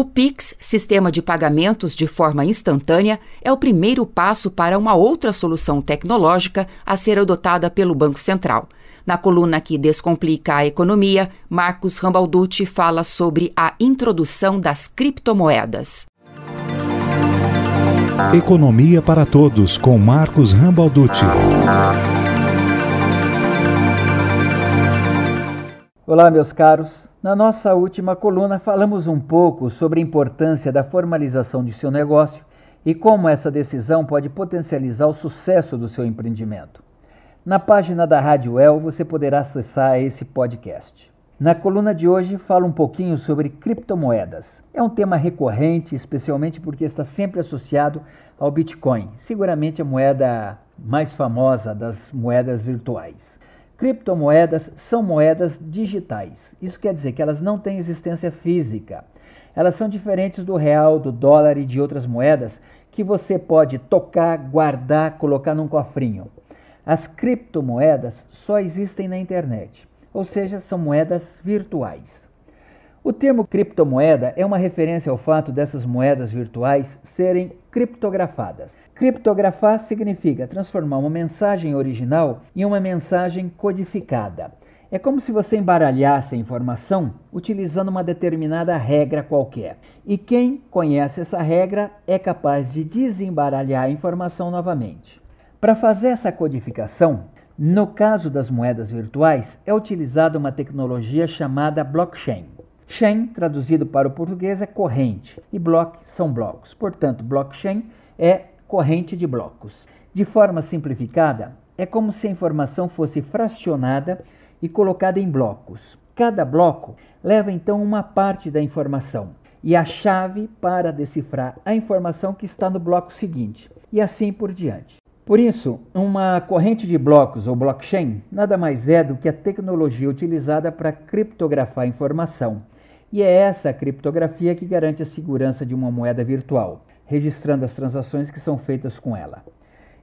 O Pix, sistema de pagamentos de forma instantânea, é o primeiro passo para uma outra solução tecnológica a ser adotada pelo Banco Central. Na coluna que descomplica a economia, Marcos Rambalducci fala sobre a introdução das criptomoedas. Economia para Todos, com Marcos Rambalducci. Olá, meus caros. Na nossa última coluna, falamos um pouco sobre a importância da formalização de seu negócio e como essa decisão pode potencializar o sucesso do seu empreendimento. Na página da Rádio El você poderá acessar esse podcast. Na coluna de hoje, falo um pouquinho sobre criptomoedas. É um tema recorrente, especialmente porque está sempre associado ao Bitcoin, seguramente a moeda mais famosa das moedas virtuais. Criptomoedas são moedas digitais. Isso quer dizer que elas não têm existência física. Elas são diferentes do real, do dólar e de outras moedas que você pode tocar, guardar, colocar num cofrinho. As criptomoedas só existem na internet ou seja, são moedas virtuais. O termo criptomoeda é uma referência ao fato dessas moedas virtuais serem criptografadas. Criptografar significa transformar uma mensagem original em uma mensagem codificada. É como se você embaralhasse a informação utilizando uma determinada regra qualquer. E quem conhece essa regra é capaz de desembaralhar a informação novamente. Para fazer essa codificação, no caso das moedas virtuais, é utilizada uma tecnologia chamada blockchain. Chain, traduzido para o português, é corrente e block são blocos. Portanto, blockchain é corrente de blocos. De forma simplificada, é como se a informação fosse fracionada e colocada em blocos. Cada bloco leva então uma parte da informação e a chave para decifrar a informação que está no bloco seguinte, e assim por diante. Por isso, uma corrente de blocos ou blockchain nada mais é do que a tecnologia utilizada para criptografar informação. E é essa criptografia que garante a segurança de uma moeda virtual, registrando as transações que são feitas com ela.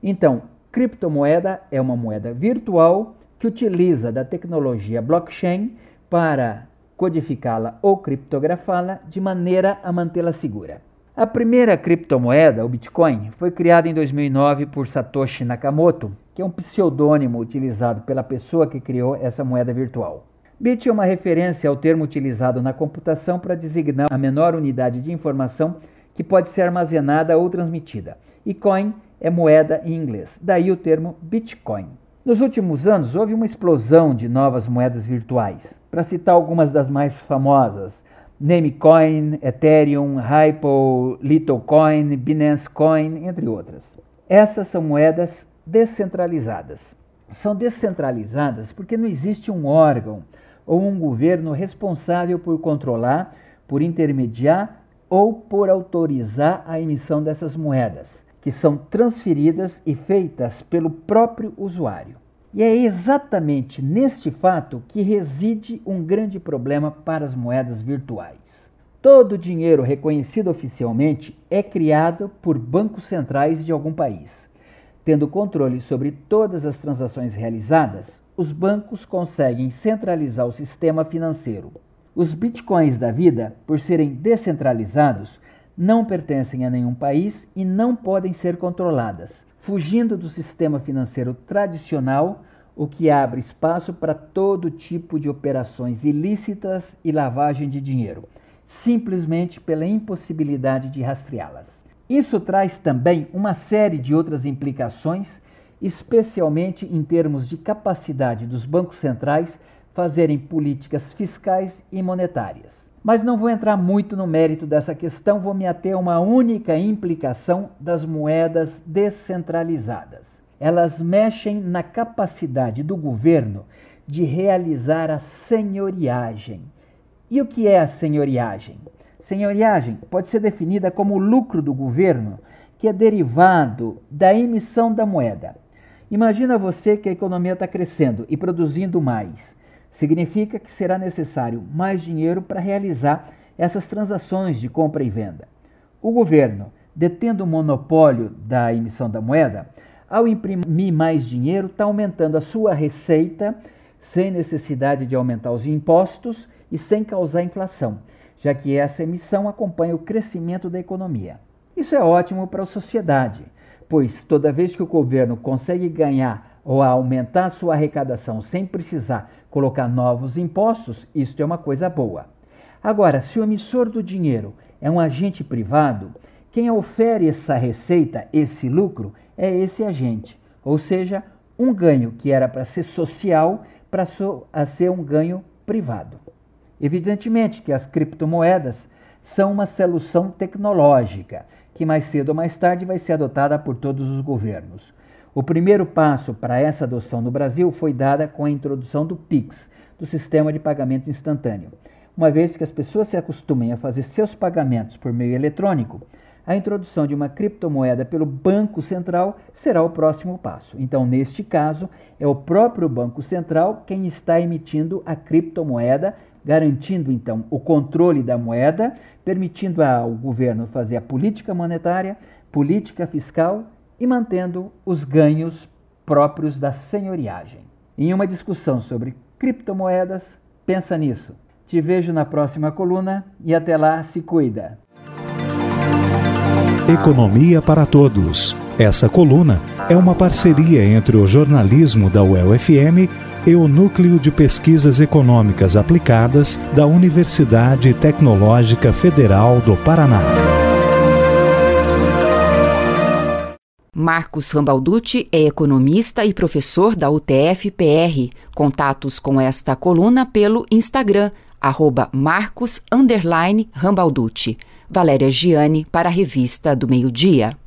Então, criptomoeda é uma moeda virtual que utiliza da tecnologia blockchain para codificá-la ou criptografá-la de maneira a mantê-la segura. A primeira criptomoeda, o Bitcoin, foi criada em 2009 por Satoshi Nakamoto, que é um pseudônimo utilizado pela pessoa que criou essa moeda virtual. Bit é uma referência ao termo utilizado na computação para designar a menor unidade de informação que pode ser armazenada ou transmitida. E coin é moeda em inglês, daí o termo Bitcoin. Nos últimos anos, houve uma explosão de novas moedas virtuais. Para citar algumas das mais famosas, Namecoin, Ethereum, Hypo, Litocoin, Binance Coin, entre outras. Essas são moedas descentralizadas. São descentralizadas porque não existe um órgão ou um governo responsável por controlar, por intermediar ou por autorizar a emissão dessas moedas, que são transferidas e feitas pelo próprio usuário. E é exatamente neste fato que reside um grande problema para as moedas virtuais. Todo dinheiro reconhecido oficialmente é criado por bancos centrais de algum país. Tendo controle sobre todas as transações realizadas, os bancos conseguem centralizar o sistema financeiro. Os bitcoins da vida, por serem descentralizados, não pertencem a nenhum país e não podem ser controladas, fugindo do sistema financeiro tradicional o que abre espaço para todo tipo de operações ilícitas e lavagem de dinheiro, simplesmente pela impossibilidade de rastreá-las. Isso traz também uma série de outras implicações, especialmente em termos de capacidade dos bancos centrais fazerem políticas fiscais e monetárias. Mas não vou entrar muito no mérito dessa questão, vou me ater a uma única implicação das moedas descentralizadas elas mexem na capacidade do governo de realizar a senhoriagem. E o que é a senhoriagem? Senhoriagem pode ser definida como o lucro do governo que é derivado da emissão da moeda. Imagina você que a economia está crescendo e produzindo mais. Significa que será necessário mais dinheiro para realizar essas transações de compra e venda. O governo, detendo o monopólio da emissão da moeda, ao imprimir mais dinheiro, está aumentando a sua receita sem necessidade de aumentar os impostos e sem causar inflação, já que essa emissão acompanha o crescimento da economia. Isso é ótimo para a sociedade, pois toda vez que o governo consegue ganhar ou aumentar sua arrecadação sem precisar colocar novos impostos, isto é uma coisa boa. Agora, se o emissor do dinheiro é um agente privado, quem ofere essa receita, esse lucro, é esse agente, ou seja, um ganho que era para ser social para ser um ganho privado. Evidentemente que as criptomoedas são uma solução tecnológica que mais cedo ou mais tarde vai ser adotada por todos os governos. O primeiro passo para essa adoção no Brasil foi dada com a introdução do PIX, do Sistema de Pagamento Instantâneo. Uma vez que as pessoas se acostumem a fazer seus pagamentos por meio eletrônico, a introdução de uma criptomoeda pelo Banco Central será o próximo passo. Então, neste caso, é o próprio Banco Central quem está emitindo a criptomoeda, garantindo então o controle da moeda, permitindo ao governo fazer a política monetária, política fiscal e mantendo os ganhos próprios da senhoriagem. Em uma discussão sobre criptomoedas, pensa nisso. Te vejo na próxima coluna e até lá se cuida. Economia para Todos. Essa coluna é uma parceria entre o jornalismo da UEL-FM e o Núcleo de Pesquisas Econômicas Aplicadas da Universidade Tecnológica Federal do Paraná. Marcos Rambalducci é economista e professor da UTF-PR. Contatos com esta coluna pelo Instagram, arroba. Valéria Giani para a Revista do Meio Dia.